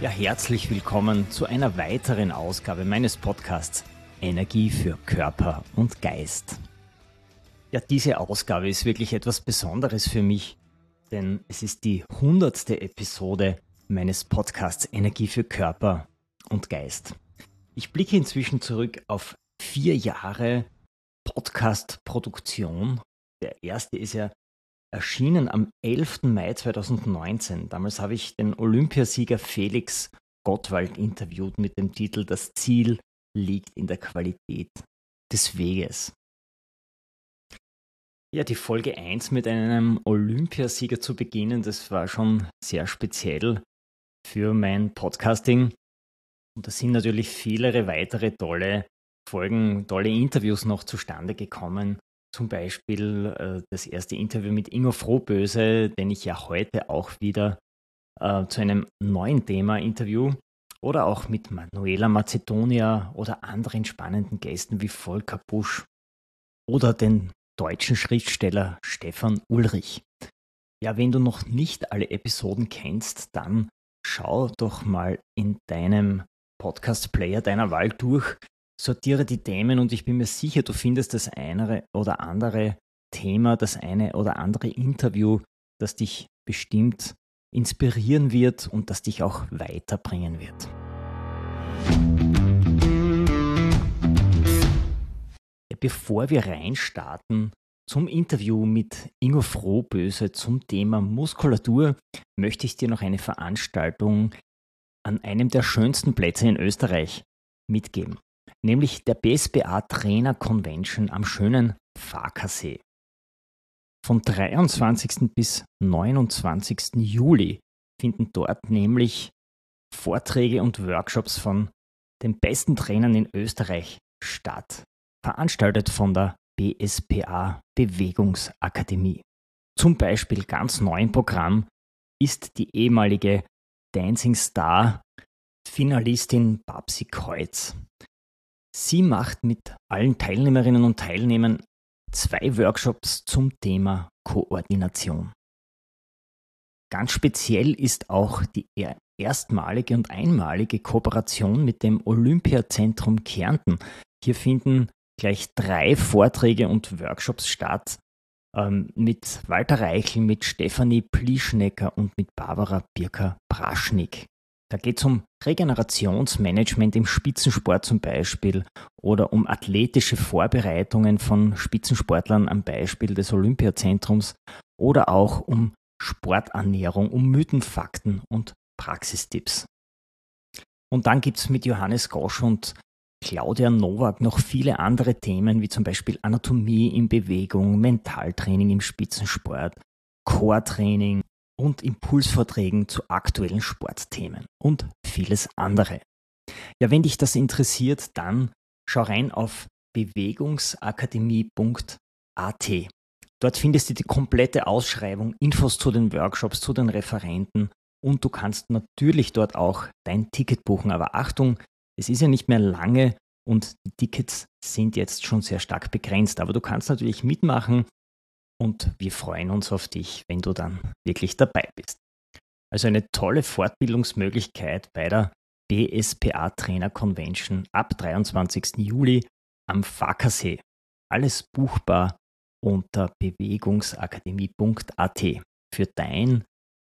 Ja, herzlich willkommen zu einer weiteren Ausgabe meines Podcasts Energie für Körper und Geist. Ja, diese Ausgabe ist wirklich etwas Besonderes für mich, denn es ist die hundertste Episode meines Podcasts Energie für Körper und Geist. Ich blicke inzwischen zurück auf vier Jahre Podcast-Produktion. Der erste ist ja erschienen am 11. Mai 2019. Damals habe ich den Olympiasieger Felix Gottwald interviewt mit dem Titel Das Ziel liegt in der Qualität des Weges. Ja, die Folge 1 mit einem Olympiasieger zu beginnen, das war schon sehr speziell für mein Podcasting. Und da sind natürlich viele weitere tolle Folgen, tolle Interviews noch zustande gekommen. Zum Beispiel äh, das erste Interview mit Ingo Frohböse, den ich ja heute auch wieder äh, zu einem neuen Thema interview. Oder auch mit Manuela Macedonia oder anderen spannenden Gästen wie Volker Busch oder den deutschen Schriftsteller Stefan Ulrich. Ja, wenn du noch nicht alle Episoden kennst, dann schau doch mal in deinem Podcast-Player deiner Wahl durch sortiere die Themen und ich bin mir sicher, du findest das eine oder andere Thema, das eine oder andere Interview, das dich bestimmt inspirieren wird und das dich auch weiterbringen wird. Bevor wir reinstarten zum Interview mit Ingo Frohböse zum Thema Muskulatur, möchte ich dir noch eine Veranstaltung an einem der schönsten Plätze in Österreich mitgeben nämlich der BSBA Trainer Convention am schönen Farkasee. Vom 23. bis 29. Juli finden dort nämlich Vorträge und Workshops von den besten Trainern in Österreich statt, veranstaltet von der BSPA Bewegungsakademie. Zum Beispiel ganz neu im Programm ist die ehemalige Dancing Star Finalistin Babsi Kreuz. Sie macht mit allen Teilnehmerinnen und Teilnehmern zwei Workshops zum Thema Koordination. Ganz speziell ist auch die erstmalige und einmalige Kooperation mit dem Olympiazentrum Kärnten. Hier finden gleich drei Vorträge und Workshops statt ähm, mit Walter Reichel, mit Stefanie Plischnecker und mit Barbara Birker-Braschnik. Da geht es um Regenerationsmanagement im Spitzensport zum Beispiel oder um athletische Vorbereitungen von Spitzensportlern am Beispiel des Olympiazentrums oder auch um Sporternährung, um Mythenfakten und Praxistipps. Und dann gibt es mit Johannes Gosch und Claudia Nowak noch viele andere Themen, wie zum Beispiel Anatomie in Bewegung, Mentaltraining im Spitzensport, Core-Training, und Impulsvorträgen zu aktuellen Sportthemen und vieles andere. Ja, wenn dich das interessiert, dann schau rein auf bewegungsakademie.at. Dort findest du die komplette Ausschreibung, Infos zu den Workshops, zu den Referenten und du kannst natürlich dort auch dein Ticket buchen. Aber Achtung, es ist ja nicht mehr lange und die Tickets sind jetzt schon sehr stark begrenzt. Aber du kannst natürlich mitmachen und wir freuen uns auf dich, wenn du dann wirklich dabei bist. Also eine tolle Fortbildungsmöglichkeit bei der BSPA Trainer Convention ab 23. Juli am Fackersee. Alles buchbar unter bewegungsakademie.at für dein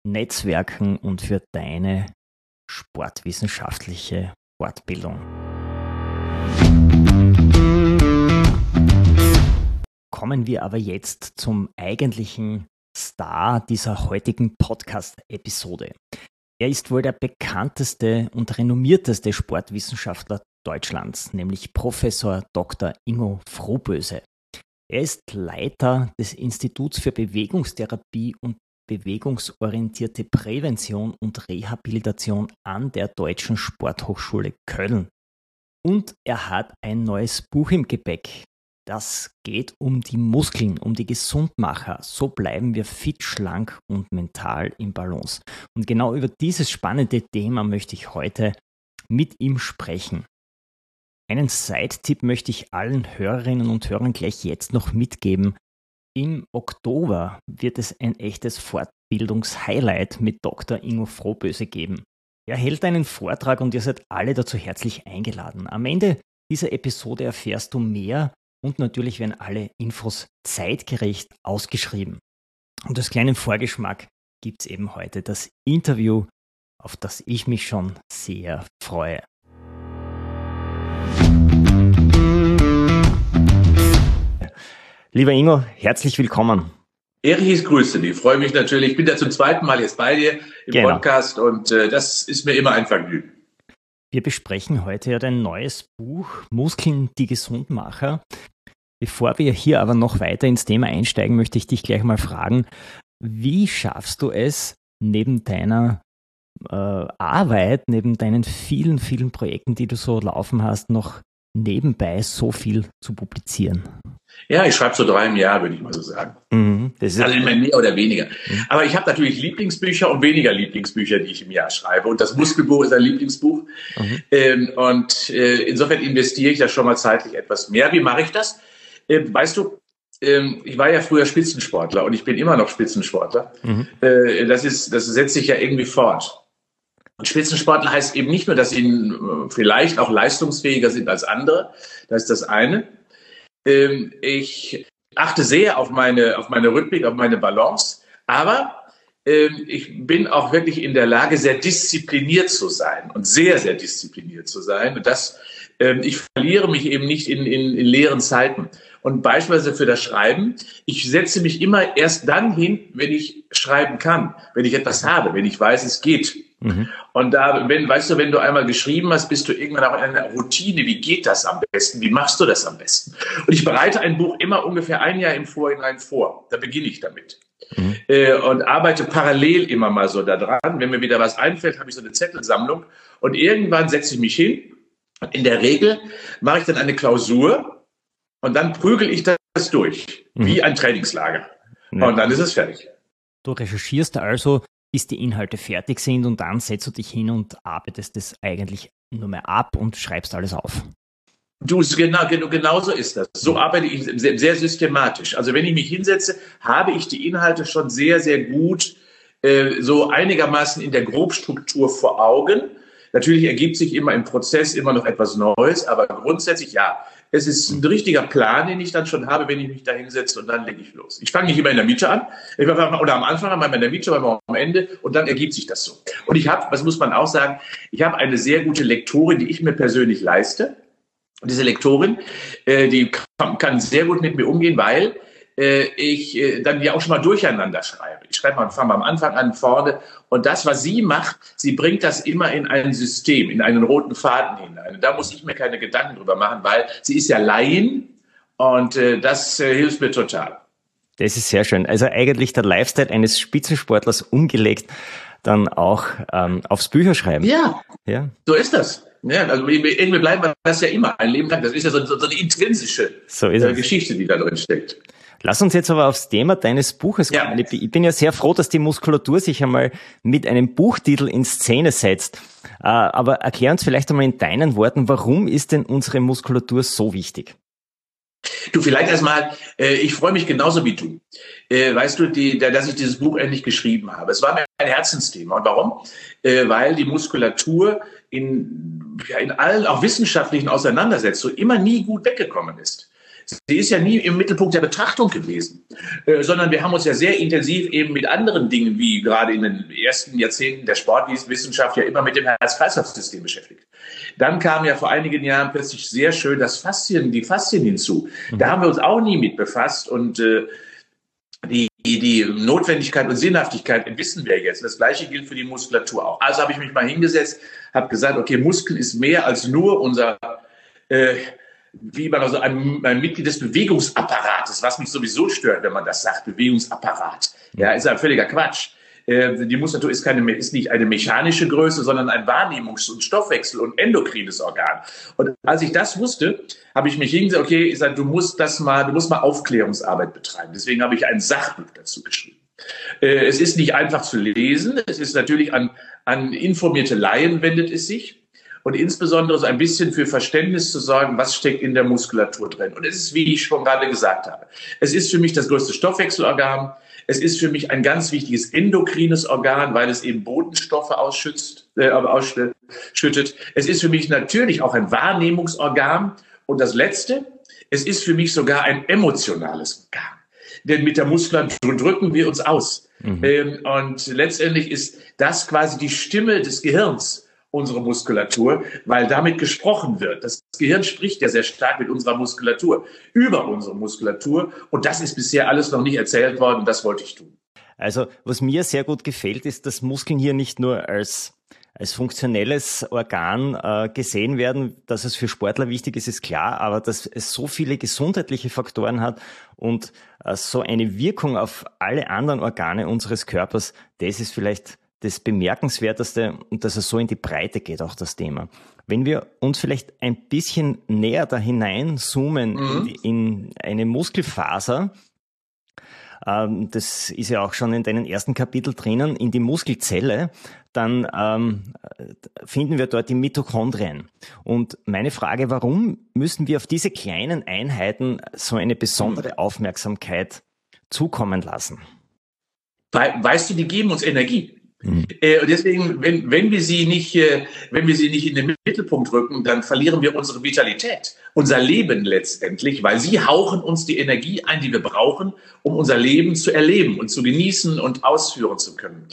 Netzwerken und für deine sportwissenschaftliche Fortbildung. Kommen wir aber jetzt zum eigentlichen Star dieser heutigen Podcast-Episode. Er ist wohl der bekannteste und renommierteste Sportwissenschaftler Deutschlands, nämlich Professor Dr. Ingo Frohböse. Er ist Leiter des Instituts für Bewegungstherapie und bewegungsorientierte Prävention und Rehabilitation an der Deutschen Sporthochschule Köln. Und er hat ein neues Buch im Gepäck. Das geht um die Muskeln, um die Gesundmacher. So bleiben wir fit, schlank und mental im Balance. Und genau über dieses spannende Thema möchte ich heute mit ihm sprechen. Einen Side-Tipp möchte ich allen Hörerinnen und Hörern gleich jetzt noch mitgeben. Im Oktober wird es ein echtes Fortbildungshighlight mit Dr. Ingo Frohböse geben. Er hält einen Vortrag und ihr seid alle dazu herzlich eingeladen. Am Ende dieser Episode erfährst du mehr und natürlich werden alle Infos zeitgerecht ausgeschrieben. Und als kleinen Vorgeschmack gibt es eben heute das Interview, auf das ich mich schon sehr freue. Lieber Ingo, herzlich willkommen. Erich, ich grüße dich. Ich freue mich natürlich. Ich bin ja zum zweiten Mal jetzt bei dir im genau. Podcast und äh, das ist mir immer ein Vergnügen. Wir besprechen heute ja dein neues Buch Muskeln, die Gesundmacher. Bevor wir hier aber noch weiter ins Thema einsteigen, möchte ich dich gleich mal fragen, wie schaffst du es, neben deiner äh, Arbeit, neben deinen vielen, vielen Projekten, die du so laufen hast, noch nebenbei so viel zu publizieren? Ja, ich schreibe so drei im Jahr, würde ich mal so sagen. Mhm, also immer mehr oder weniger. Mhm. Aber ich habe natürlich Lieblingsbücher und weniger Lieblingsbücher, die ich im Jahr schreibe. Und das Muskelbuch ist ein Lieblingsbuch. Mhm. Ähm, und äh, insofern investiere ich da schon mal zeitlich etwas mehr. Wie mache ich das? Äh, weißt du, ähm, ich war ja früher Spitzensportler und ich bin immer noch Spitzensportler. Mhm. Äh, das, ist, das setzt sich ja irgendwie fort. Und Spitzensportler heißt eben nicht nur, dass sie äh, vielleicht auch leistungsfähiger sind als andere. Das ist das eine. Ähm, ich achte sehr auf meine, auf meine Rhythmik, auf meine Balance. Aber ähm, ich bin auch wirklich in der Lage, sehr diszipliniert zu sein und sehr, sehr diszipliniert zu sein. Und das, ich verliere mich eben nicht in, in, in leeren Zeiten. Und beispielsweise für das Schreiben, ich setze mich immer erst dann hin, wenn ich schreiben kann, wenn ich etwas habe, wenn ich weiß, es geht. Mhm. Und da, wenn, weißt du, wenn du einmal geschrieben hast, bist du irgendwann auch in einer Routine. Wie geht das am besten? Wie machst du das am besten? Und ich bereite ein Buch immer ungefähr ein Jahr im Vorhinein vor. Da beginne ich damit. Mhm. Äh, und arbeite parallel immer mal so daran. Wenn mir wieder was einfällt, habe ich so eine Zettelsammlung. Und irgendwann setze ich mich hin. In der Regel mache ich dann eine Klausur und dann prügel ich das durch, mhm. wie ein Trainingslager. Ja. Und dann ist es fertig. Du recherchierst also, bis die Inhalte fertig sind und dann setzt du dich hin und arbeitest das eigentlich nur mehr ab und schreibst alles auf. Du, genau, genau, genau so ist das. So arbeite ich sehr, sehr, systematisch. Also wenn ich mich hinsetze, habe ich die Inhalte schon sehr, sehr gut äh, so einigermaßen in der Grobstruktur vor Augen. Natürlich ergibt sich immer im Prozess immer noch etwas Neues, aber grundsätzlich ja. Es ist ein richtiger Plan, den ich dann schon habe, wenn ich mich da hinsetze und dann lege ich los. Ich fange nicht immer in der Mitte an, oder am Anfang einmal in der Mitte, aber am Ende und dann ergibt sich das so. Und ich habe, was muss man auch sagen, ich habe eine sehr gute Lektorin, die ich mir persönlich leiste. Und diese Lektorin, äh, die kann sehr gut mit mir umgehen, weil äh, ich äh, dann ja auch schon mal durcheinander schreibe. Ich schreibe mal, fange mal am Anfang an, vorne. Und das, was sie macht, sie bringt das immer in ein System, in einen roten Faden hinein. Und da muss ich mir keine Gedanken drüber machen, weil sie ist ja Laien und äh, das äh, hilft mir total. Das ist sehr schön. Also eigentlich der Lifestyle eines Spitzensportlers umgelegt, dann auch ähm, aufs Bücherschreiben. Ja, ja, so ist das. Ja, also irgendwie bleiben wir das ja immer ein Leben lang. Das ist ja so, so eine intrinsische so äh, Geschichte, die da drin steckt. Lass uns jetzt aber aufs Thema deines Buches kommen. Ja. Ich bin ja sehr froh, dass die Muskulatur sich einmal mit einem Buchtitel in Szene setzt. Äh, aber erklär uns vielleicht einmal in deinen Worten, warum ist denn unsere Muskulatur so wichtig? Du, vielleicht erstmal, äh, ich freue mich genauso wie du. Äh, weißt du, die, dass ich dieses Buch endlich geschrieben habe. Es war mir ein Herzensthema. Und warum? weil die Muskulatur in, ja, in allen auch wissenschaftlichen Auseinandersetzungen immer nie gut weggekommen ist. Sie ist ja nie im Mittelpunkt der Betrachtung gewesen, äh, sondern wir haben uns ja sehr intensiv eben mit anderen Dingen, wie gerade in den ersten Jahrzehnten der Sportwissenschaft, ja immer mit dem Herz-Kreislauf-System beschäftigt. Dann kam ja vor einigen Jahren plötzlich sehr schön das Faszien, die Faszien hinzu. Mhm. Da haben wir uns auch nie mit befasst und äh, die, die Notwendigkeit und Sinnhaftigkeit wissen wir jetzt. Das Gleiche gilt für die Muskulatur auch. Also habe ich mich mal hingesetzt, habe gesagt, okay, Muskel ist mehr als nur unser äh, wie man also ein, ein Mitglied des Bewegungsapparates, was mich sowieso stört, wenn man das sagt, Bewegungsapparat. Ja, ist ein völliger Quatsch. Äh, die Muskulatur ist, keine, ist nicht eine mechanische Größe, sondern ein Wahrnehmungs- und Stoffwechsel- und endokrines Organ. Und als ich das wusste, habe ich mich hingesagt, okay, ich sage, du musst das mal, du musst mal Aufklärungsarbeit betreiben. Deswegen habe ich ein Sachbuch dazu geschrieben. Äh, es ist nicht einfach zu lesen. Es ist natürlich an, an informierte Laien wendet es sich und insbesondere so ein bisschen für Verständnis zu sorgen, was steckt in der Muskulatur drin. Und es ist, wie ich schon gerade gesagt habe, es ist für mich das größte Stoffwechselorgan. Es ist für mich ein ganz wichtiges endokrines Organ, weil es eben Botenstoffe ausschützt, äh, ausschüttet. Es ist für mich natürlich auch ein Wahrnehmungsorgan. Und das Letzte, es ist für mich sogar ein emotionales Organ. Denn mit der Muskulatur drücken wir uns aus. Mhm. Ähm, und letztendlich ist das quasi die Stimme des Gehirns unsere Muskulatur, weil damit gesprochen wird. Das Gehirn spricht ja sehr stark mit unserer Muskulatur, über unsere Muskulatur. Und das ist bisher alles noch nicht erzählt worden. Das wollte ich tun. Also, was mir sehr gut gefällt, ist, dass Muskeln hier nicht nur als als funktionelles Organ äh, gesehen werden, dass es für Sportler wichtig ist, ist klar, aber dass es so viele gesundheitliche Faktoren hat und äh, so eine Wirkung auf alle anderen Organe unseres Körpers, das ist vielleicht das Bemerkenswerteste und dass es so in die Breite geht, auch das Thema. Wenn wir uns vielleicht ein bisschen näher da hineinzoomen mhm. in, in eine Muskelfaser, ähm, das ist ja auch schon in deinen ersten Kapitel drinnen, in die Muskelzelle, dann ähm, finden wir dort die Mitochondrien. Und meine Frage, warum müssen wir auf diese kleinen Einheiten so eine besondere mhm. Aufmerksamkeit zukommen lassen? Weißt du, die geben uns Energie. Mhm. Äh, deswegen, wenn, wenn wir sie nicht, wenn wir sie nicht in den Mittelpunkt rücken, dann verlieren wir unsere Vitalität, unser Leben letztendlich, weil sie hauchen uns die Energie ein, die wir brauchen, um unser Leben zu erleben und zu genießen und ausführen zu können.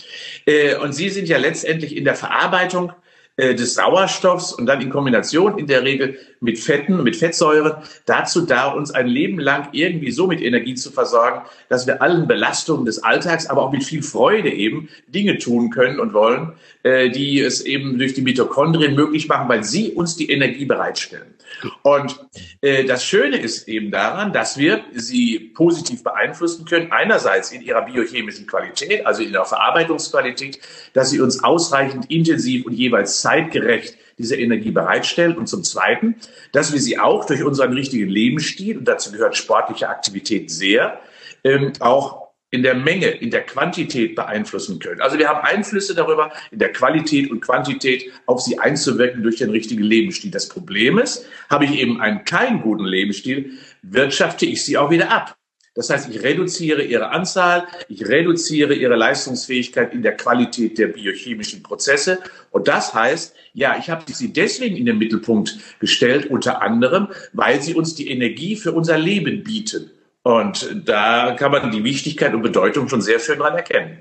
Äh, und sie sind ja letztendlich in der Verarbeitung äh, des Sauerstoffs und dann in Kombination in der Regel mit Fetten, mit Fettsäuren dazu da, uns ein Leben lang irgendwie so mit Energie zu versorgen, dass wir allen Belastungen des Alltags, aber auch mit viel Freude eben Dinge tun können und wollen, äh, die es eben durch die Mitochondrien möglich machen, weil sie uns die Energie bereitstellen. Und äh, das Schöne ist eben daran, dass wir sie positiv beeinflussen können. Einerseits in ihrer biochemischen Qualität, also in der Verarbeitungsqualität, dass sie uns ausreichend intensiv und jeweils zeitgerecht diese Energie bereitstellen. Und zum Zweiten, dass wir sie auch durch unseren richtigen Lebensstil, und dazu gehört sportliche Aktivität sehr, ähm, auch in der Menge, in der Quantität beeinflussen können. Also wir haben Einflüsse darüber, in der Qualität und Quantität auf sie einzuwirken durch den richtigen Lebensstil. Das Problem ist, habe ich eben einen keinen guten Lebensstil, wirtschafte ich sie auch wieder ab. Das heißt, ich reduziere ihre Anzahl, ich reduziere ihre Leistungsfähigkeit in der Qualität der biochemischen Prozesse. Und das heißt, ja, ich habe sie deswegen in den Mittelpunkt gestellt, unter anderem, weil sie uns die Energie für unser Leben bieten. Und da kann man die Wichtigkeit und Bedeutung schon sehr schön dran erkennen.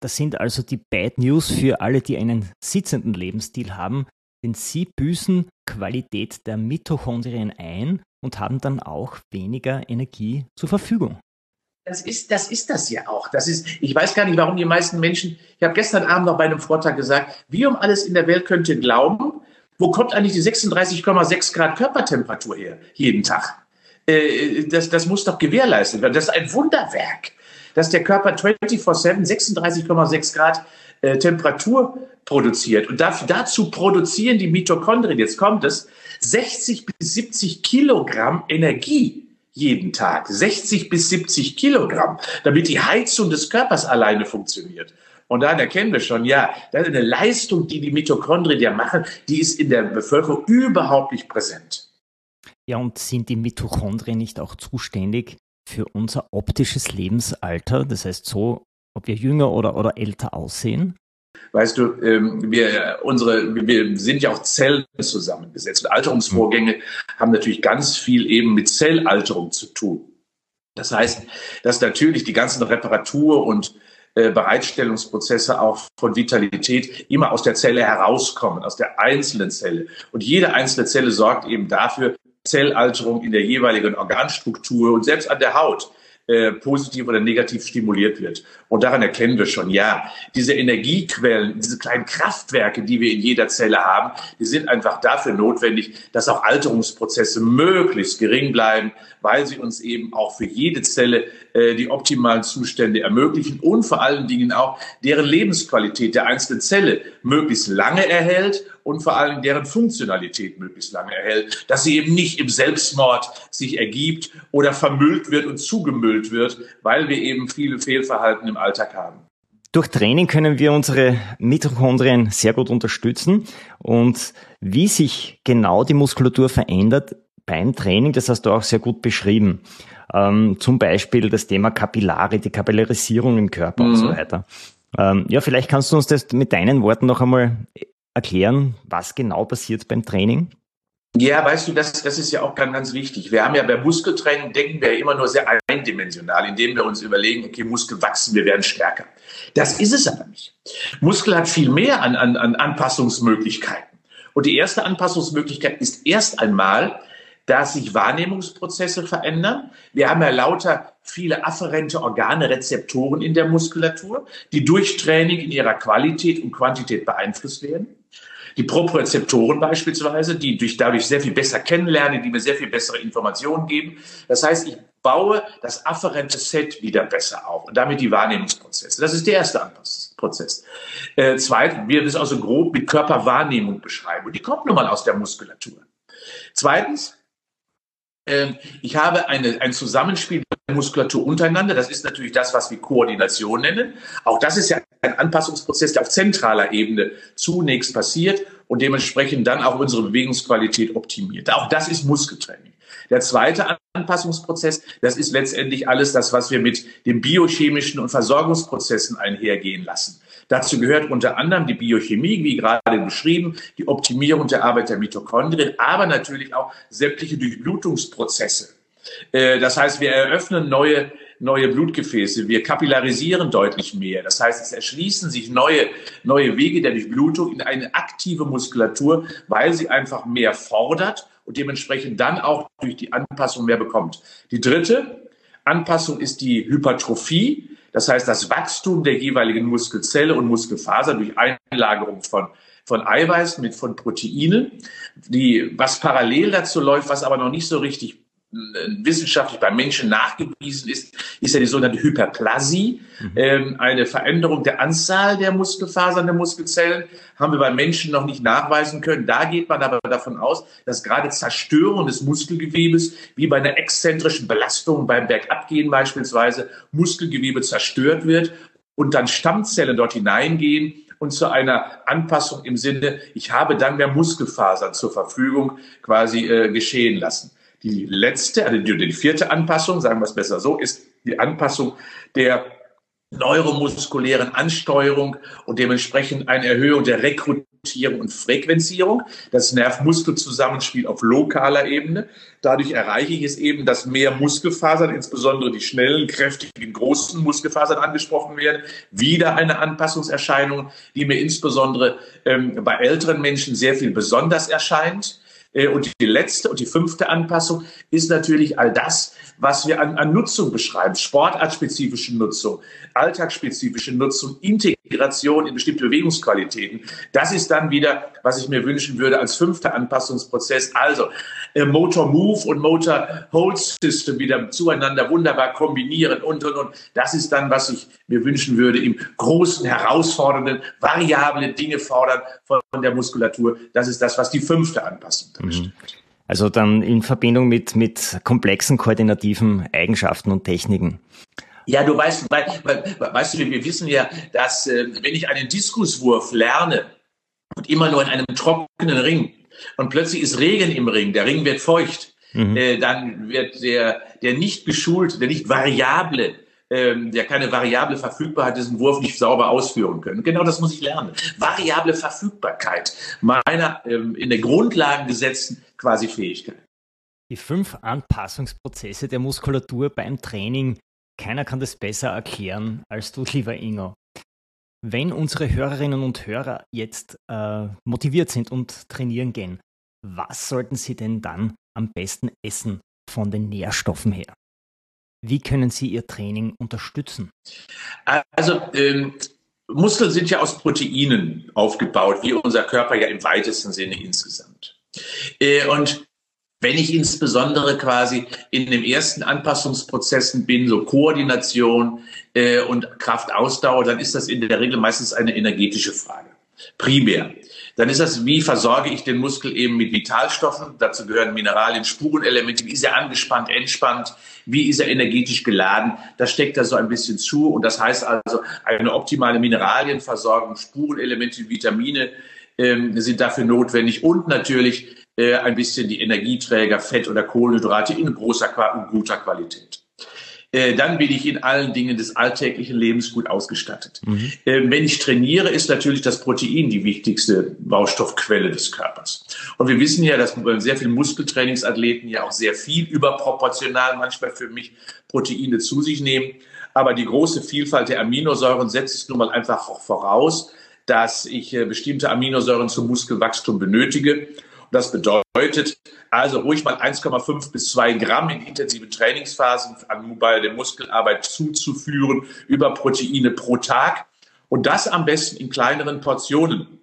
Das sind also die Bad News für alle, die einen sitzenden Lebensstil haben, denn sie büßen Qualität der Mitochondrien ein und haben dann auch weniger Energie zur Verfügung. Das ist, das ist das ja auch. Das ist, ich weiß gar nicht, warum die meisten Menschen, ich habe gestern Abend noch bei einem Vortrag gesagt, wie um alles in der Welt könnt ihr glauben, wo kommt eigentlich die 36,6 Grad Körpertemperatur her jeden Tag? Äh, das, das muss doch gewährleistet werden. Das ist ein Wunderwerk, dass der Körper 24-7 36,6 Grad äh, Temperatur produziert. Und dafür, dazu produzieren die Mitochondrien, jetzt kommt es, 60 bis 70 Kilogramm Energie jeden Tag. 60 bis 70 Kilogramm, damit die Heizung des Körpers alleine funktioniert. Und dann erkennen wir schon, ja, das ist eine Leistung, die die Mitochondrien ja machen, die ist in der Bevölkerung überhaupt nicht präsent. Ja, und sind die Mitochondrien nicht auch zuständig für unser optisches Lebensalter? Das heißt so, ob wir jünger oder, oder älter aussehen? Weißt du, ähm, wir, unsere, wir sind ja auch Zellen zusammengesetzt. Und Alterungsvorgänge haben natürlich ganz viel eben mit Zellalterung zu tun. Das heißt, dass natürlich die ganzen Reparatur- und äh, Bereitstellungsprozesse auch von Vitalität immer aus der Zelle herauskommen, aus der einzelnen Zelle. Und jede einzelne Zelle sorgt eben dafür, Zellalterung in der jeweiligen Organstruktur und selbst an der Haut äh, positiv oder negativ stimuliert wird. Und daran erkennen wir schon, ja, diese Energiequellen, diese kleinen Kraftwerke, die wir in jeder Zelle haben, die sind einfach dafür notwendig, dass auch Alterungsprozesse möglichst gering bleiben, weil sie uns eben auch für jede Zelle äh, die optimalen Zustände ermöglichen und vor allen Dingen auch deren Lebensqualität der einzelnen Zelle möglichst lange erhält und vor allem deren Funktionalität möglichst lange erhält, dass sie eben nicht im Selbstmord sich ergibt oder vermüllt wird und zugemüllt wird, weil wir eben viele Fehlverhalten im Alltag haben. Durch Training können wir unsere Mitochondrien sehr gut unterstützen und wie sich genau die Muskulatur verändert beim Training, das hast du auch sehr gut beschrieben. Ähm, zum Beispiel das Thema Kapillare, die Kapillarisierung im Körper mhm. und so mhm. weiter. Ähm, ja, vielleicht kannst du uns das mit deinen Worten noch einmal erklären, was genau passiert beim Training? Ja, weißt du, das, das ist ja auch ganz, ganz wichtig. Wir haben ja beim Muskeltraining denken wir ja immer nur sehr eindimensional, indem wir uns überlegen, okay, Muskel wachsen, wir werden stärker. Das ist es aber nicht. Muskel hat viel mehr an, an, an Anpassungsmöglichkeiten. Und die erste Anpassungsmöglichkeit ist erst einmal, dass sich Wahrnehmungsprozesse verändern. Wir haben ja lauter viele afferente Organe, Rezeptoren in der Muskulatur, die durch Training in ihrer Qualität und Quantität beeinflusst werden. Die Propriozeptoren beispielsweise, die durch dadurch sehr viel besser kennenlernen, die mir sehr viel bessere Informationen geben. Das heißt, ich baue das afferente Set wieder besser auf und damit die Wahrnehmungsprozesse. Das ist der erste Anpassungsprozess. Äh, zweitens, wir das also grob mit Körperwahrnehmung beschreiben und die kommt nun mal aus der Muskulatur. Zweitens, ich habe eine, ein Zusammenspiel der Muskulatur untereinander. Das ist natürlich das, was wir Koordination nennen. Auch das ist ja ein Anpassungsprozess, der auf zentraler Ebene zunächst passiert und dementsprechend dann auch unsere Bewegungsqualität optimiert. Auch das ist Muskeltraining. Der zweite Anpassungsprozess, das ist letztendlich alles das, was wir mit den biochemischen und Versorgungsprozessen einhergehen lassen. Dazu gehört unter anderem die Biochemie, wie gerade beschrieben, die Optimierung der Arbeit der Mitochondrien, aber natürlich auch sämtliche Durchblutungsprozesse. Äh, das heißt, wir eröffnen neue neue Blutgefäße, wir kapillarisieren deutlich mehr. Das heißt, es erschließen sich neue, neue Wege der Durchblutung in eine aktive Muskulatur, weil sie einfach mehr fordert und dementsprechend dann auch durch die Anpassung mehr bekommt. Die dritte Anpassung ist die Hypertrophie. Das heißt, das Wachstum der jeweiligen Muskelzelle und Muskelfaser durch Einlagerung von von Eiweiß mit von Proteinen, die was parallel dazu läuft, was aber noch nicht so richtig wissenschaftlich beim Menschen nachgewiesen ist, ist ja die sogenannte Hyperplasie, mhm. ähm, eine Veränderung der Anzahl der Muskelfasern der Muskelzellen, haben wir beim Menschen noch nicht nachweisen können. Da geht man aber davon aus, dass gerade Zerstörung des Muskelgewebes, wie bei einer exzentrischen Belastung beim Bergabgehen beispielsweise, Muskelgewebe zerstört wird und dann Stammzellen dort hineingehen und zu einer Anpassung im Sinne, ich habe dann mehr Muskelfasern zur Verfügung quasi äh, geschehen lassen. Die letzte, also die, vierte Anpassung, sagen wir es besser so, ist die Anpassung der neuromuskulären Ansteuerung und dementsprechend eine Erhöhung der Rekrutierung und Frequenzierung, das Nerv-Muskel-Zusammenspiel auf lokaler Ebene. Dadurch erreiche ich es eben, dass mehr Muskelfasern, insbesondere die schnellen, kräftigen, großen Muskelfasern angesprochen werden. Wieder eine Anpassungserscheinung, die mir insbesondere ähm, bei älteren Menschen sehr viel besonders erscheint. Äh, und die letzte und die fünfte Anpassung ist natürlich all das, was wir an, an Nutzung beschreiben. Sportartspezifische Nutzung, alltagsspezifische Nutzung, Integration in bestimmte Bewegungsqualitäten. Das ist dann wieder, was ich mir wünschen würde als fünfter Anpassungsprozess. Also äh, Motor Move und Motor Hold System wieder zueinander wunderbar kombinieren und, und, und. Das ist dann, was ich mir wünschen würde im großen, herausfordernden, variablen Dinge fordern von der Muskulatur. Das ist das, was die fünfte Anpassung Mhm. Also dann in Verbindung mit, mit komplexen koordinativen Eigenschaften und Techniken. Ja, du weißt, weißt du, wir wissen ja, dass äh, wenn ich einen Diskuswurf lerne und immer nur in einem trockenen Ring und plötzlich ist Regen im Ring, der Ring wird feucht, mhm. äh, dann wird der, der nicht geschulte, der nicht variable ähm, der keine variable Verfügbarkeit diesen Wurf nicht sauber ausführen können. Genau das muss ich lernen. Variable Verfügbarkeit meiner ähm, in der Grundlagen gesetzten quasi Fähigkeit. Die fünf Anpassungsprozesse der Muskulatur beim Training, keiner kann das besser erklären als du, lieber Ingo. Wenn unsere Hörerinnen und Hörer jetzt äh, motiviert sind und trainieren gehen, was sollten sie denn dann am besten essen von den Nährstoffen her? Wie können Sie Ihr Training unterstützen? Also ähm, Muskeln sind ja aus Proteinen aufgebaut, wie unser Körper ja im weitesten Sinne insgesamt. Äh, und wenn ich insbesondere quasi in den ersten Anpassungsprozessen bin, so Koordination äh, und Kraftausdauer, dann ist das in der Regel meistens eine energetische Frage. Primär. Dann ist das, wie versorge ich den Muskel eben mit Vitalstoffen? Dazu gehören Mineralien, Spurenelemente. Wie ist er angespannt, entspannt? Wie ist er energetisch geladen? Das steckt da so ein bisschen zu. Und das heißt also, eine optimale Mineralienversorgung, Spurenelemente, Vitamine ähm, sind dafür notwendig. Und natürlich äh, ein bisschen die Energieträger, Fett oder Kohlenhydrate in großer guter Qualität. Äh, dann bin ich in allen Dingen des alltäglichen Lebens gut ausgestattet. Mhm. Äh, wenn ich trainiere, ist natürlich das Protein die wichtigste Baustoffquelle des Körpers. Und wir wissen ja, dass sehr viele Muskeltrainingsathleten ja auch sehr viel überproportional manchmal für mich Proteine zu sich nehmen. Aber die große Vielfalt der Aminosäuren setzt es nun mal einfach auch voraus, dass ich äh, bestimmte Aminosäuren zum Muskelwachstum benötige. Das bedeutet also ruhig mal 1,5 bis 2 Gramm in intensiven Trainingsphasen an der Muskelarbeit zuzuführen über Proteine pro Tag und das am besten in kleineren Portionen.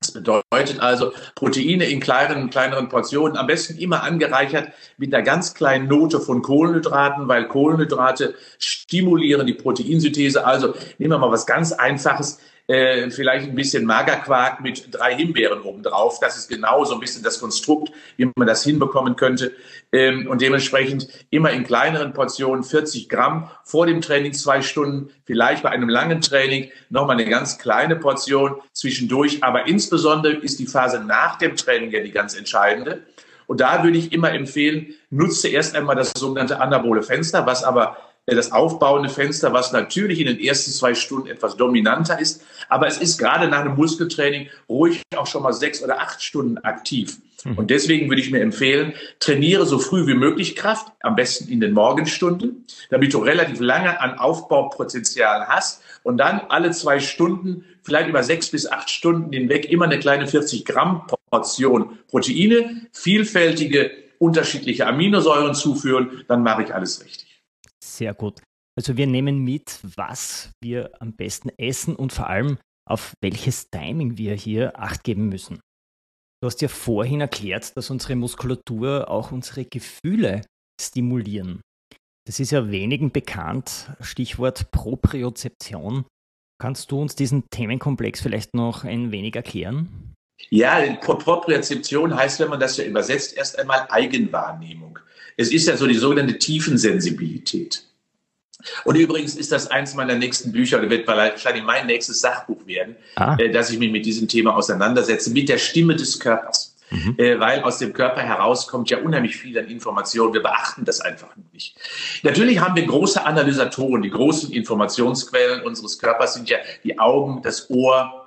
Das bedeutet also Proteine in kleineren, kleineren Portionen, am besten immer angereichert mit einer ganz kleinen Note von Kohlenhydraten, weil Kohlenhydrate stimulieren die Proteinsynthese. Also nehmen wir mal was ganz Einfaches äh, vielleicht ein bisschen Magerquark mit drei Himbeeren obendrauf. Das ist genau so ein bisschen das Konstrukt, wie man das hinbekommen könnte. Ähm, und dementsprechend immer in kleineren Portionen 40 Gramm vor dem Training zwei Stunden, vielleicht bei einem langen Training nochmal eine ganz kleine Portion zwischendurch. Aber insbesondere ist die Phase nach dem Training ja die ganz entscheidende. Und da würde ich immer empfehlen, nutze erst einmal das sogenannte anabole Fenster, was aber das aufbauende Fenster, was natürlich in den ersten zwei Stunden etwas dominanter ist. Aber es ist gerade nach einem Muskeltraining ruhig auch schon mal sechs oder acht Stunden aktiv. Mhm. Und deswegen würde ich mir empfehlen, trainiere so früh wie möglich Kraft, am besten in den Morgenstunden, damit du relativ lange an Aufbaupotenzial hast und dann alle zwei Stunden, vielleicht über sechs bis acht Stunden hinweg, immer eine kleine 40 Gramm Portion Proteine, vielfältige unterschiedliche Aminosäuren zuführen, dann mache ich alles richtig. Sehr gut. Also wir nehmen mit, was wir am besten essen und vor allem auf welches Timing wir hier acht geben müssen. Du hast ja vorhin erklärt, dass unsere Muskulatur auch unsere Gefühle stimulieren. Das ist ja wenigen bekannt, Stichwort Propriozeption. Kannst du uns diesen Themenkomplex vielleicht noch ein wenig erklären? Ja, Propriozeption heißt, wenn man das ja übersetzt, erst einmal Eigenwahrnehmung. Es ist ja so die sogenannte Tiefensensibilität. Und übrigens ist das eins meiner nächsten Bücher oder wird wahrscheinlich mein nächstes Sachbuch werden, ah. äh, dass ich mich mit diesem Thema auseinandersetze, mit der Stimme des Körpers. Mhm. Äh, weil aus dem Körper heraus kommt ja unheimlich viel an Informationen. Wir beachten das einfach nicht. Natürlich haben wir große Analysatoren. Die großen Informationsquellen unseres Körpers sind ja die Augen, das Ohr,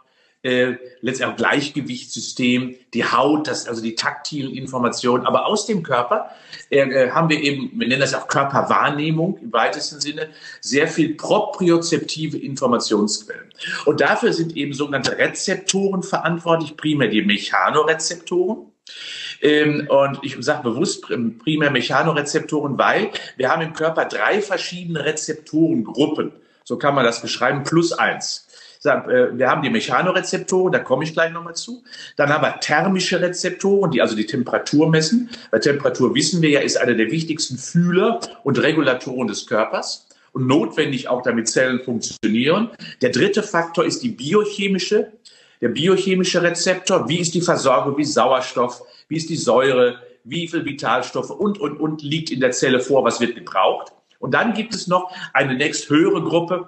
äh, letztendlich auch Gleichgewichtssystem, die Haut, das, also die taktilen Informationen. Aber aus dem Körper äh, äh, haben wir eben, wir nennen das auch Körperwahrnehmung im weitesten Sinne, sehr viel propriozeptive Informationsquellen. Und dafür sind eben sogenannte Rezeptoren verantwortlich, primär die Mechanorezeptoren. Ähm, und ich sage bewusst primär Mechanorezeptoren, weil wir haben im Körper drei verschiedene Rezeptorengruppen. So kann man das beschreiben, plus eins. Äh, wir haben die Mechanorezeptoren, da komme ich gleich nochmal zu. Dann haben wir thermische Rezeptoren, die also die Temperatur messen. Bei Temperatur wissen wir ja, ist einer der wichtigsten Fühler und Regulatoren des Körpers und notwendig auch, damit Zellen funktionieren. Der dritte Faktor ist die biochemische, der biochemische Rezeptor. Wie ist die Versorgung, wie Sauerstoff, wie ist die Säure, wie viel Vitalstoffe und, und, und liegt in der Zelle vor, was wird gebraucht. Und dann gibt es noch eine nächsthöhere Gruppe,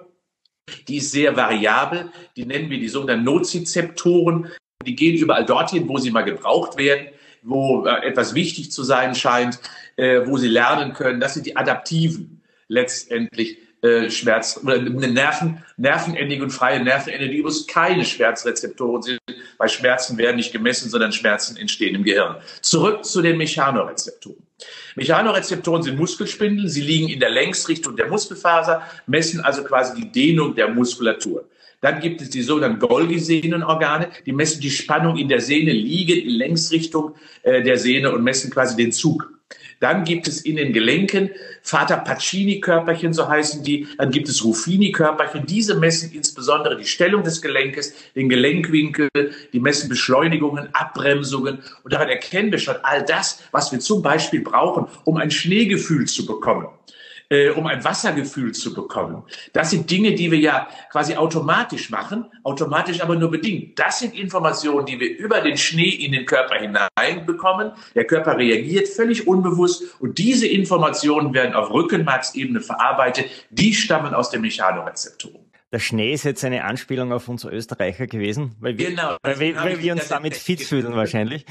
die ist sehr variabel. Die nennen wir die sogenannten Nozizeptoren. Die gehen überall dorthin, wo sie mal gebraucht werden, wo äh, etwas wichtig zu sein scheint, äh, wo sie lernen können. Das sind die adaptiven letztendlich äh, Schmerz oder Nerven, nervenendige und freie Nervenende, die übrigens keine Schmerzrezeptoren sind. Bei Schmerzen werden nicht gemessen, sondern Schmerzen entstehen im Gehirn. Zurück zu den Mechanorezeptoren. Mechanorezeptoren sind Muskelspindel, sie liegen in der Längsrichtung der Muskelfaser, messen also quasi die Dehnung der Muskulatur. Dann gibt es die sogenannten Golgi-Sehnenorgane, die messen die Spannung in der Sehne, liegen in Längsrichtung äh, der Sehne und messen quasi den Zug Dann gibt es in den Gelenken Vater Pacini-Körperchen, so heißen die. Dann gibt es Ruffini-Körperchen. Diese messen insbesondere die Stellung des Gelenkes, den Gelenkwinkel, die messen Beschleunigungen, Abbremsungen. Und daran erkennen wir schon all das, was wir zum Beispiel brauchen, um ein Schneegefühl zu bekommen äh, um ein Wassergefühl zu bekommen. Das sind Dinge, die wir ja quasi automatisch machen, automatisch aber nur bedingt. Das sind Informationen, die wir über den Schnee in den Körper hineinbekommen. Der Körper reagiert völlig unbewusst und diese Informationen werden auf Rückenmarksebene verarbeitet. Die stammen aus den Mechanorezeptoren. Der Schnee ist jetzt eine Anspielung auf uns Österreicher gewesen, weil wir, genau, weil wir, weil wir uns damit fit fühlen wahrscheinlich.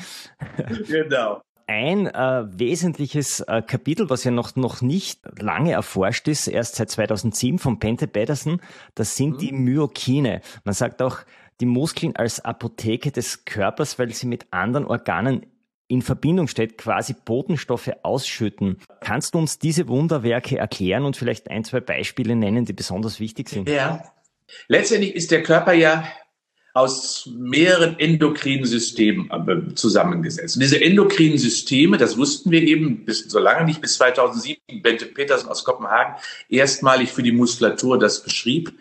Genau ein äh, wesentliches äh, Kapitel, was ja noch, noch nicht lange erforscht ist, erst seit 2007 von Pente Pedersen, das sind mhm. die Myokine. Man sagt auch die Muskeln als Apotheke des Körpers, weil sie mit anderen Organen in Verbindung steht, quasi Botenstoffe ausschütten. Kannst du uns diese Wunderwerke erklären und vielleicht ein, zwei Beispiele nennen, die besonders wichtig sind? Ja. Letztendlich ist der Körper ja aus mehreren endokrinen Systemen äh, zusammengesetzt. Und diese endokrinen Systeme, das wussten wir eben bis, so lange nicht, bis 2007, Bente Petersen aus Kopenhagen erstmalig für die Muskulatur das beschrieb,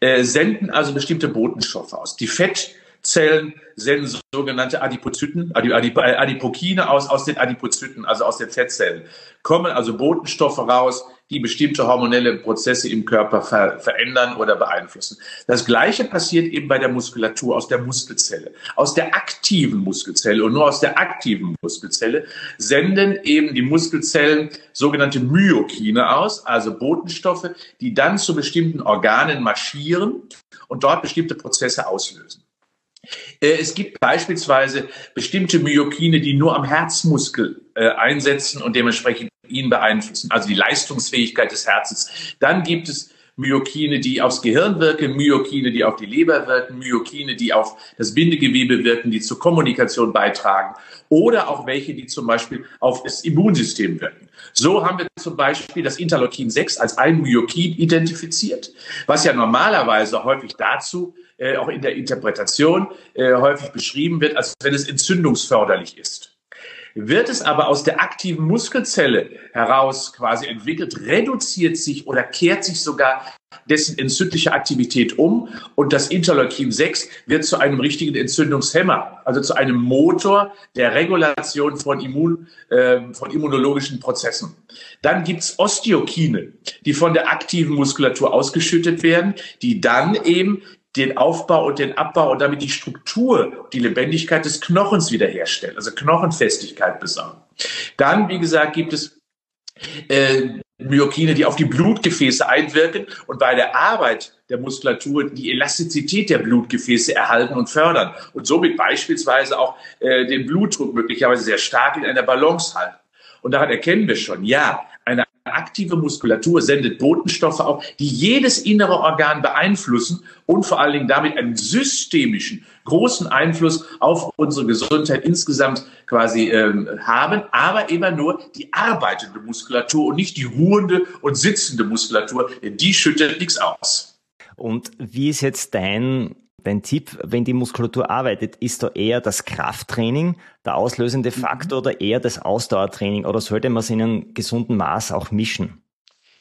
äh, senden also bestimmte Botenstoffe aus. Die Fettzellen senden sogenannte Adipozyten, Adipokine aus, aus den Adipozyten, also aus den Fettzellen. Kommen also Botenstoffe raus, die bestimmte hormonelle Prozesse im Körper ver verändern oder beeinflussen. Das Gleiche passiert eben bei der Muskulatur aus der Muskelzelle. Aus der aktiven Muskelzelle und nur aus der aktiven Muskelzelle senden eben die Muskelzellen sogenannte Myokine aus, also Botenstoffe, die dann zu bestimmten Organen marschieren und dort bestimmte Prozesse auslösen. Äh, es gibt beispielsweise bestimmte Myokine, die nur am Herzmuskel äh, einsetzen und dementsprechend ihn beeinflussen, also die Leistungsfähigkeit des Herzens. Dann gibt es Myokine, die aufs Gehirn wirken, Myokine, die auf die Leber wirken, Myokine, die auf das Bindegewebe wirken, die zur Kommunikation beitragen oder auch welche, die zum Beispiel auf das Immunsystem wirken. So haben wir zum Beispiel das Interleukin 6 als ein Myokin identifiziert, was ja normalerweise häufig dazu äh, auch in der Interpretation äh, häufig beschrieben wird, als wenn es entzündungsförderlich ist. Wird es aber aus der aktiven Muskelzelle heraus quasi entwickelt, reduziert sich oder kehrt sich sogar dessen entzündliche Aktivität um und das Interleukin 6 wird zu einem richtigen Entzündungshemmer, also zu einem Motor der Regulation von, Immun, äh, von immunologischen Prozessen. Dann gibt's Osteokine, die von der aktiven Muskulatur ausgeschüttet werden, die dann eben den Aufbau und den Abbau und damit die Struktur, die Lebendigkeit des Knochens wiederherstellen, also Knochenfestigkeit besorgen. Dann, wie gesagt, gibt es äh, Myokine, die auf die Blutgefäße einwirken und bei der Arbeit der Muskulatur die Elastizität der Blutgefäße erhalten und fördern und somit beispielsweise auch äh, den Blutdruck möglicherweise sehr stark in einer Balance halten. Und daran erkennen wir schon, ja, aktive Muskulatur sendet Botenstoffe auch, die jedes innere Organ beeinflussen und vor allen Dingen damit einen systemischen, großen Einfluss auf unsere Gesundheit insgesamt quasi ähm, haben, aber immer nur die arbeitende Muskulatur und nicht die ruhende und sitzende Muskulatur, denn die schüttet nichts aus. Und wie ist jetzt dein Dein Tipp, wenn die Muskulatur arbeitet, ist da eher das Krafttraining der auslösende mhm. Faktor oder eher das Ausdauertraining oder sollte man es in einem gesunden Maß auch mischen?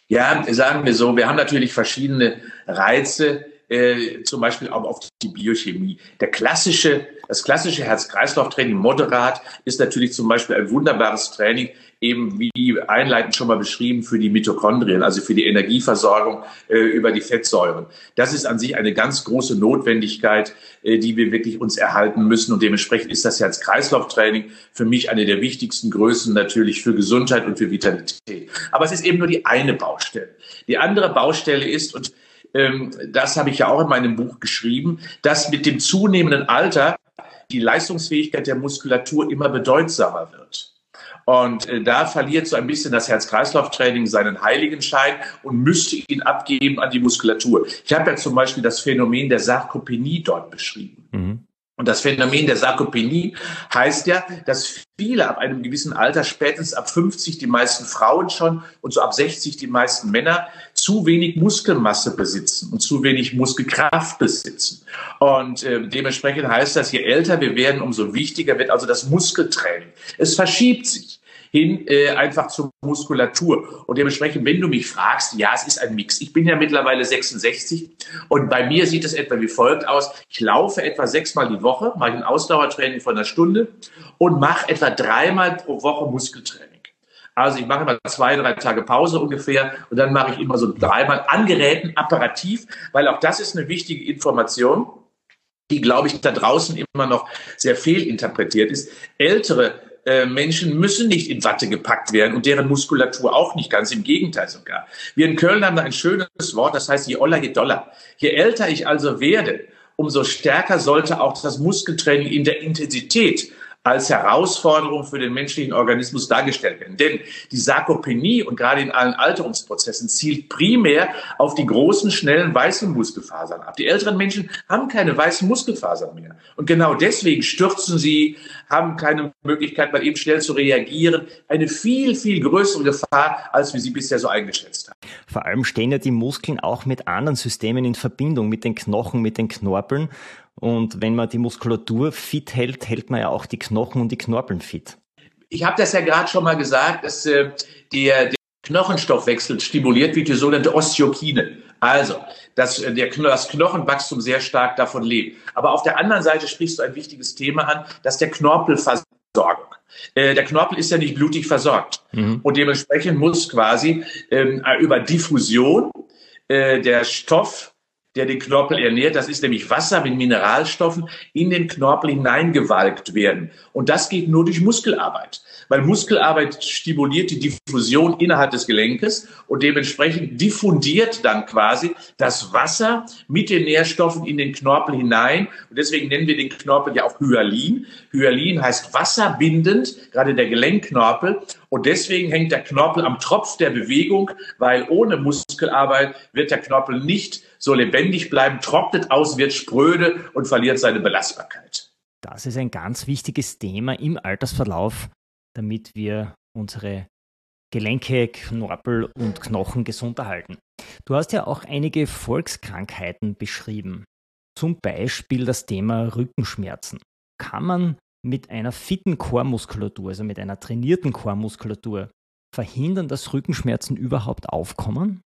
Ja, sagen wir so, wir haben natürlich verschiedene Reize, äh, zum Beispiel auch auf die Biochemie. Der klassische, das klassische Herz-Kreislauf-Training moderat ist natürlich zum Beispiel ein wunderbares Training, eben wie einleitend schon mal beschrieben, für die Mitochondrien, also für die Energieversorgung äh, über die Fettsäuren. Das ist an sich eine ganz große Notwendigkeit, äh, die wir wirklich uns erhalten müssen. Und dementsprechend ist das Herz-Kreislauf-Training für mich eine der wichtigsten Größen natürlich für Gesundheit und für Vitalität. Aber es ist eben nur die eine Baustelle. Die andere Baustelle ist, und ähm, das habe ich ja auch in meinem Buch geschrieben, dass mit dem zunehmenden Alter die Leistungsfähigkeit der Muskulatur immer bedeutsamer wird. Und äh, da verliert so ein bisschen das Herz-Kreislauf-Training seinen Heiligenschein und müsste ihn abgeben an die Muskulatur. Ich habe ja zum Beispiel das Phänomen der Sarkopenie dort beschrieben. Mhm. Und das Phänomen der Sarkopenie heißt ja, dass viele ab einem gewissen Alter, spätestens ab 50 die meisten Frauen schon und so ab 60 die meisten Männer, zu wenig Muskelmasse besitzen und zu wenig Muskelkraft besitzen. Und äh, dementsprechend heißt das, je älter wir werden, umso wichtiger wird also das Muskeltraining. Es verschiebt sich. Hin äh, einfach zur Muskulatur. Und dementsprechend, wenn du mich fragst, ja, es ist ein Mix. Ich bin ja mittlerweile 66 und bei mir sieht es etwa wie folgt aus. Ich laufe etwa sechsmal die Woche, mache ein Ausdauertraining von einer Stunde und mache etwa dreimal pro Woche Muskeltraining. Also ich mache immer zwei, drei Tage Pause ungefähr und dann mache ich immer so dreimal an Geräten, apparativ, weil auch das ist eine wichtige Information, die, glaube ich, da draußen immer noch sehr fehlinterpretiert ist. Ältere äh, Menschen müssen nicht in Watte gepackt werden und deren Muskulatur auch nicht, ganz im Gegenteil sogar. Wir in Köln haben da ein schönes Wort, das heißt, je oller, je doller. Je älter ich also werde, umso stärker sollte auch das Muskeltraining in der Intensität als Herausforderung für den menschlichen Organismus dargestellt werden. Denn die Sarkopenie und gerade in allen Alterungsprozessen zielt primär auf die großen, schnellen, weißen Muskelfasern ab. Die älteren Menschen haben keine weißen Muskelfasern mehr. Und genau deswegen stürzen sie, haben keine Möglichkeit, mal eben schnell zu reagieren. Eine viel, viel größere Gefahr, als wir sie bisher so eingeschätzt haben. Vor allem stehen ja die Muskeln auch mit anderen Systemen in Verbindung, mit den Knochen, mit den Knorpeln. Und wenn man die Muskulatur fit hält, hält man ja auch die Knochen und die Knorpeln fit. Ich habe das ja gerade schon mal gesagt, dass äh, der, der Knochenstoffwechsel stimuliert wird, die sogenannte Osteokine. Also, dass äh, der, das Knochenwachstum sehr stark davon lebt. Aber auf der anderen Seite sprichst du ein wichtiges Thema an, dass der Knorpelversorgung. Äh, der Knorpel ist ja nicht blutig versorgt. Mhm. Und dementsprechend muss quasi ähm, über Diffusion äh, der Stoff der den Knorpel ernährt. Das ist nämlich Wasser mit Mineralstoffen in den Knorpel hineingewalkt werden. Und das geht nur durch Muskelarbeit weil Muskelarbeit stimuliert die Diffusion innerhalb des Gelenkes und dementsprechend diffundiert dann quasi das Wasser mit den Nährstoffen in den Knorpel hinein. Und deswegen nennen wir den Knorpel ja auch Hyalin. Hyalin heißt wasserbindend, gerade der Gelenkknorpel. Und deswegen hängt der Knorpel am Tropf der Bewegung, weil ohne Muskelarbeit wird der Knorpel nicht so lebendig bleiben, trocknet aus, wird spröde und verliert seine Belastbarkeit. Das ist ein ganz wichtiges Thema im Altersverlauf damit wir unsere Gelenke, Knorpel und Knochen gesund erhalten. Du hast ja auch einige Volkskrankheiten beschrieben, zum Beispiel das Thema Rückenschmerzen. Kann man mit einer fitten Chormuskulatur, also mit einer trainierten Chormuskulatur, verhindern, dass Rückenschmerzen überhaupt aufkommen?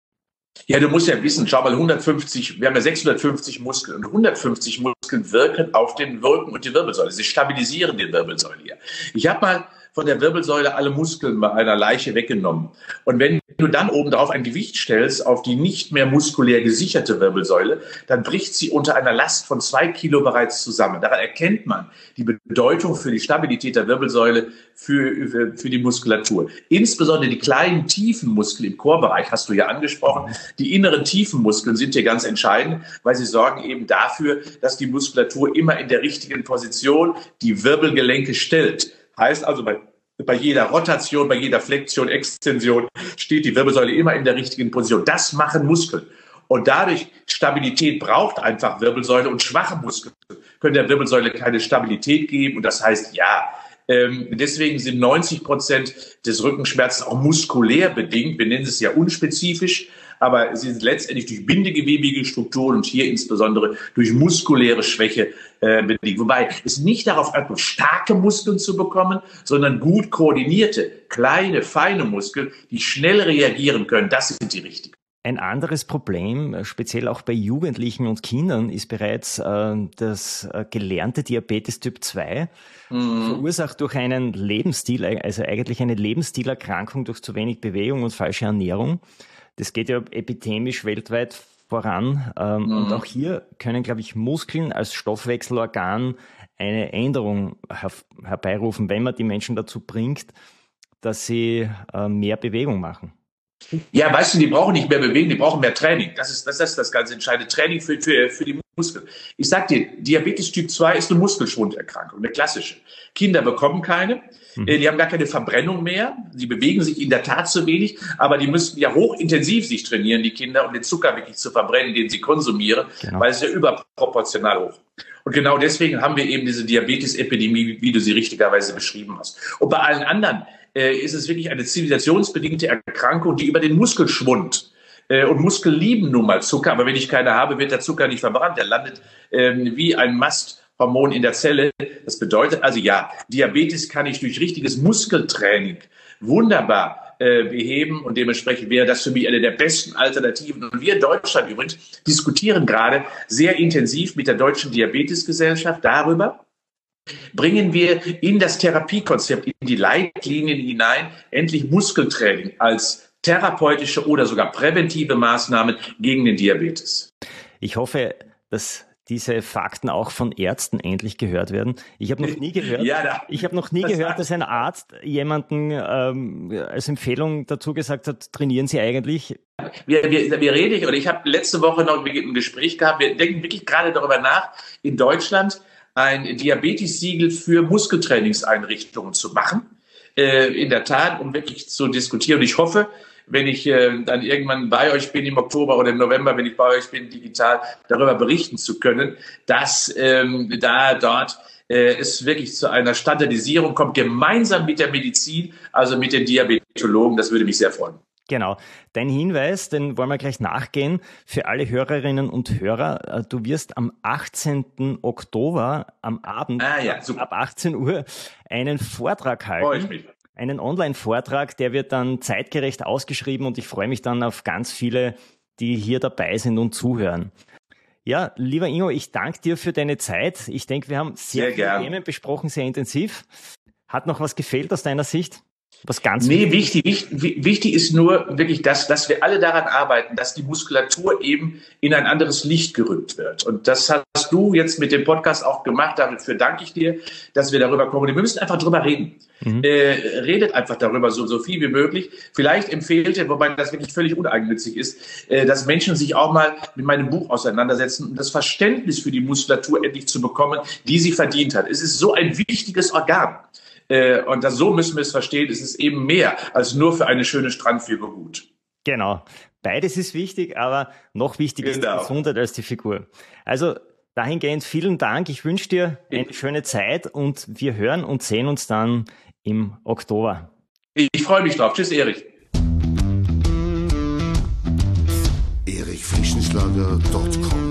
Ja, du musst ja wissen, schau mal, 150, wir haben ja 650 Muskeln und 150 Muskeln wirken auf den Rücken und die Wirbelsäule. Sie stabilisieren die Wirbelsäule hier. Ich habe mal von der Wirbelsäule alle Muskeln bei einer Leiche weggenommen. Und wenn du dann obendrauf ein Gewicht stellst auf die nicht mehr muskulär gesicherte Wirbelsäule, dann bricht sie unter einer Last von zwei Kilo bereits zusammen. Daran erkennt man die Bedeutung für die Stabilität der Wirbelsäule für, für, für die Muskulatur. Insbesondere die kleinen tiefen Muskeln im Chorbereich hast du ja angesprochen. Die inneren tiefen Muskeln sind hier ganz entscheidend, weil sie sorgen eben dafür, dass die Muskulatur immer in der richtigen Position die Wirbelgelenke stellt. Heißt also, bei, bei jeder Rotation, bei jeder Flexion, Extension steht die Wirbelsäule immer in der richtigen Position. Das machen Muskeln. Und dadurch Stabilität braucht einfach Wirbelsäule und schwache Muskeln können der Wirbelsäule keine Stabilität geben. Und das heißt, ja, ähm, deswegen sind 90 Prozent des Rückenschmerzes auch muskulär bedingt. Wir nennen es ja unspezifisch aber sie sind letztendlich durch bindegewebige Strukturen und hier insbesondere durch muskuläre Schwäche äh, bedingt. Wobei es nicht darauf ankommt, starke Muskeln zu bekommen, sondern gut koordinierte, kleine, feine Muskeln, die schnell reagieren können. Das sind die richtigen. Ein anderes Problem, äh, speziell auch bei Jugendlichen und Kindern, ist bereits äh, das äh, gelernte Diabetes Typ 2, mhm. verursacht durch einen Lebensstil, also eigentlich eine Lebensstilerkrankung durch zu wenig Bewegung und falsche Ernährung. Das geht ja epidemisch weltweit voran. Ähm, mhm. Und auch hier können, glaube ich, Muskeln als Stoffwechselorgan eine Änderung her herbeirufen, wenn man die Menschen dazu bringt, dass sie äh, mehr Bewegung machen. Ja, weißt du, die brauchen nicht mehr bewegen, die brauchen mehr Training. Das ist das, ist das ganz entscheidende. Training für, für, für die Muskeln. Ich sag dir, Diabetes Typ 2 ist eine Muskelschwunderkrankung, eine klassische. Kinder bekommen keine, mhm. Die haben gar keine Verbrennung mehr, die bewegen sich in der Tat zu wenig, aber die müssen ja hochintensiv sich trainieren, die Kinder, um den Zucker wirklich zu verbrennen, den sie konsumieren, genau. weil es ja überproportional hoch. Und genau deswegen haben wir eben diese Diabetes-Epidemie, wie du sie richtigerweise beschrieben hast. Und bei allen anderen äh, ist es wirklich eine zivilisationsbedingte Erkrankung, die über den Muskelschwund äh, und Muskeln lieben nun mal Zucker, aber wenn ich keine habe, wird der Zucker nicht verbrannt. Er landet ähm, wie ein Masthormon in der Zelle. Das bedeutet also ja, Diabetes kann ich durch richtiges Muskeltraining wunderbar äh, beheben und dementsprechend wäre das für mich eine der besten Alternativen. Und wir Deutschland übrigens diskutieren gerade sehr intensiv mit der Deutschen Diabetesgesellschaft darüber, bringen wir in das Therapiekonzept, in die Leitlinien hinein, endlich Muskeltraining als therapeutische oder sogar präventive Maßnahmen gegen den Diabetes. Ich hoffe, dass diese Fakten auch von Ärzten endlich gehört werden. Ich habe noch nie gehört, ja, da, ich habe noch nie das gehört, dass ein Arzt jemanden ähm, als Empfehlung dazu gesagt hat, trainieren Sie eigentlich. Wir, wir, wir reden, oder ich habe letzte Woche noch ein Gespräch gehabt, wir denken wirklich gerade darüber nach, in Deutschland ein Diabetes-Siegel für Muskeltrainingseinrichtungen zu machen. Äh, in der Tat, um wirklich zu diskutieren. Und ich hoffe, wenn ich äh, dann irgendwann bei euch bin im Oktober oder im November, wenn ich bei euch bin, digital darüber berichten zu können, dass ähm, da dort äh, es wirklich zu einer Standardisierung kommt, gemeinsam mit der Medizin, also mit den Diabetologen. Das würde mich sehr freuen. Genau. Dein Hinweis, den wollen wir gleich nachgehen für alle Hörerinnen und Hörer. Äh, du wirst am 18. Oktober am Abend ah, ja, ab 18 Uhr einen Vortrag halten. Freue ich mich einen Online-Vortrag, der wird dann zeitgerecht ausgeschrieben und ich freue mich dann auf ganz viele, die hier dabei sind und zuhören. Ja, lieber Ingo, ich danke dir für deine Zeit. Ich denke, wir haben sehr, sehr viele gern. Themen besprochen, sehr intensiv. Hat noch was gefehlt aus deiner Sicht? Was ganz nee, wichtig, wichtig, wichtig ist nur wirklich das, dass wir alle daran arbeiten, dass die Muskulatur eben in ein anderes Licht gerückt wird. Und das hast du jetzt mit dem Podcast auch gemacht. Dafür danke ich dir, dass wir darüber kommen. Wir müssen einfach drüber reden. Mhm. Äh, redet einfach darüber so, so viel wie möglich. Vielleicht empfehlt ihr, wobei das wirklich völlig uneigennützig ist, äh, dass Menschen sich auch mal mit meinem Buch auseinandersetzen, um das Verständnis für die Muskulatur endlich zu bekommen, die sie verdient hat. Es ist so ein wichtiges Organ. Äh, und das, so müssen wir es verstehen. Es ist eben mehr als nur für eine schöne Strandfigur gut. Genau. Beides ist wichtig, aber noch wichtiger genau. ist die genau. Gesundheit als die Figur. Also dahingehend vielen Dank. Ich wünsche dir eine schöne Zeit und wir hören und sehen uns dann im Oktober. Ich freue mich drauf. Tschüss, Erich. erichfrischenschlager.com